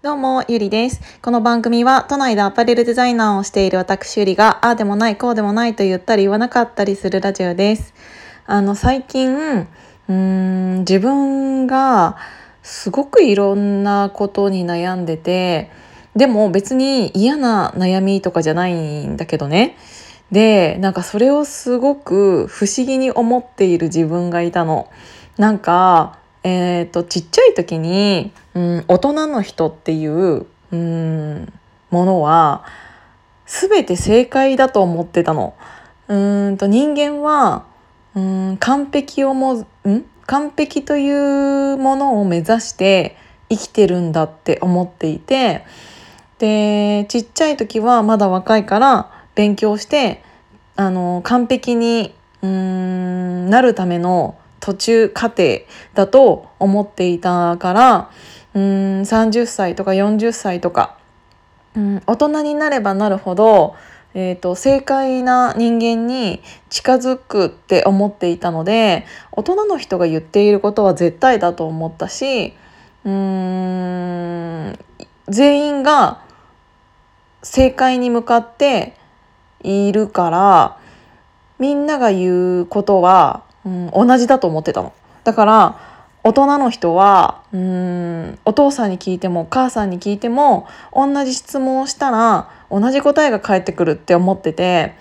どうも、ゆりです。この番組は、都内でアパレルデザイナーをしている私ゆりが、ああでもない、こうでもないと言ったり言わなかったりするラジオです。あの、最近、うん、自分がすごくいろんなことに悩んでて、でも別に嫌な悩みとかじゃないんだけどね。で、なんかそれをすごく不思議に思っている自分がいたの。なんか、えーと、ちっちゃい時に、うん、大人の人っていう、うん、ものは全て正解だと思ってたの。うんと人間はうん完璧をもん完璧というものを目指して生きてるんだって思っていてでちっちゃい時はまだ若いから勉強してあの完璧にうんなるための途中過程だと思っていたからうん30歳とか40歳とかうん大人になればなるほど、えーと、正解な人間に近づくって思っていたので大人の人が言っていることは絶対だと思ったしうん全員が正解に向かっているからみんなが言うことはうん、同じだと思ってたの。だから大人の人はうんお父さんに聞いてもお母さんに聞いても同じ質問をしたら同じ答えが返ってくるって思ってて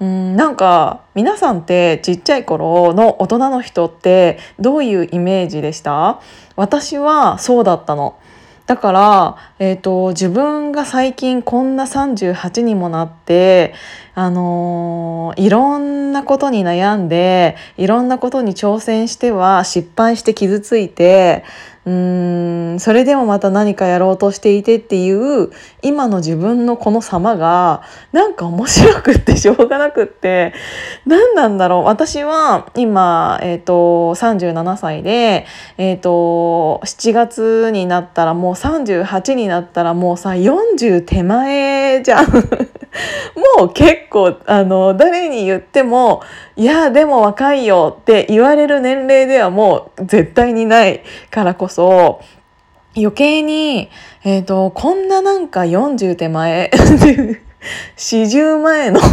うんなんか皆さんってちっちゃい頃の大人の人ってどういうイメージでした？私はそうだったの。だから、えーと、自分が最近こんな38にもなって、あのー、いろんなことに悩んでいろんなことに挑戦しては失敗して傷ついてそれでもまた何かやろうとしていてっていう今の自分のこの様がなんか面白くってしょうがなくって何なんだろう私は今、えーと、37歳で、えーと、7月になったらもう38になったらもうさ40手前じゃん。もう結構あの誰に言っても「いやでも若いよ」って言われる年齢ではもう絶対にないからこそ余計に、えーと、こんななんか40手前 40前の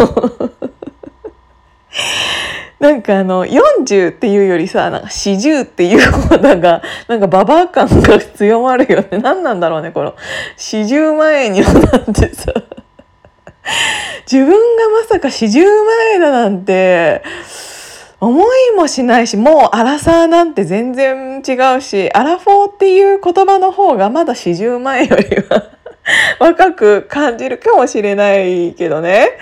なんかあの40っていうよりさなんか40っていう方がなんかババア感が強まるよね。何なんだろうねこの40前になんてさ。自分がまさか40前だなんて思いもしないしもうアラサーなんて全然違うしアラフォーっていう言葉の方がまだ40前よりは 若く感じるかもしれないけどね。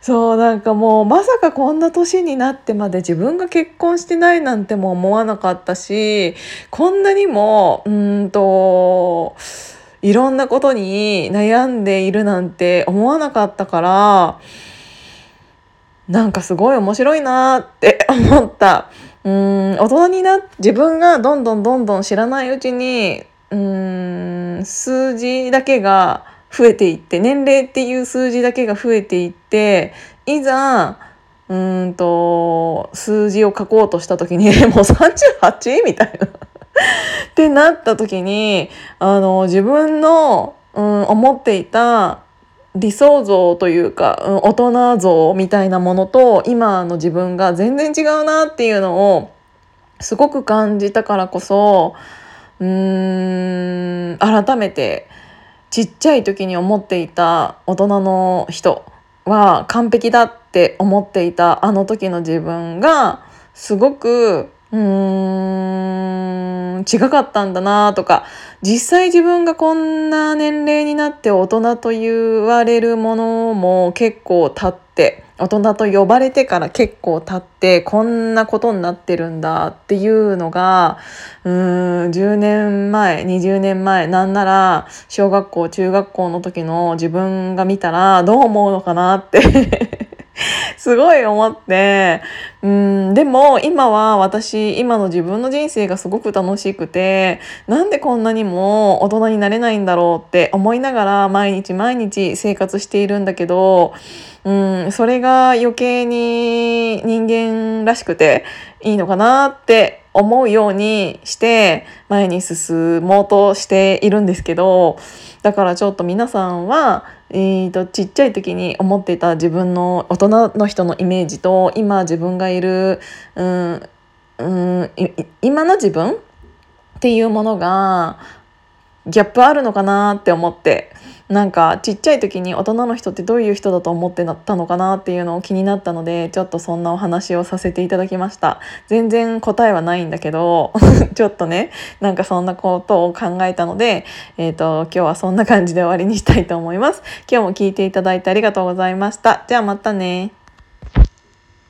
そうなんかもうまさかこんな年になってまで自分が結婚してないなんても思わなかったしこんなにもうんといろんなことに悩んでいるなんて思わなかったからなんかすごい面白いなって 思った。うん大人にな自分がどんどんどんどん知らないうちにうん数字だけが増えていって年齢っていう数字だけが増えていっていざうんと数字を書こうとした時に もう 38? みたいなってなった時にあの自分の、うん、思っていた理想像というか、うん、大人像みたいなものと今の自分が全然違うなっていうのをすごく感じたからこそうーん改めてちっちゃい時に思っていた大人の人は完璧だって思っていたあの時の自分がすごくうーん違かったんだなとか実際自分がこんな年齢になって大人と言われるものも結構経って大人と呼ばれてから結構経ってこんなことになってるんだっていうのがうーん10年前20年前なんなら小学校中学校の時の自分が見たらどう思うのかなって。すごい思って。うん。でも今は私今の自分の人生がすごく楽しくてなんでこんなにも大人になれないんだろうって思いながら毎日毎日生活しているんだけどうん。それが余計に人間らしくていいのかなって思うようにして前に進もうとしているんですけどだからちょっと皆さんは、えーと、ちっちゃい時に思ってた自分の大人の人のイメージと今自分がいる、うん、うん今の自分っていうものがギャップあるのかなって思ってなんかちっちゃい時に大人の人ってどういう人だと思ってなったのかなっていうのを気になったのでちょっとそんなお話をさせていただきました。全然答えはないんだけど ちょっとねなんかそんなことを考えたので、えーと、今日はそんな感じで終わりにしたいと思います。今日も聞いていただいてありがとうございました。じゃあまたね。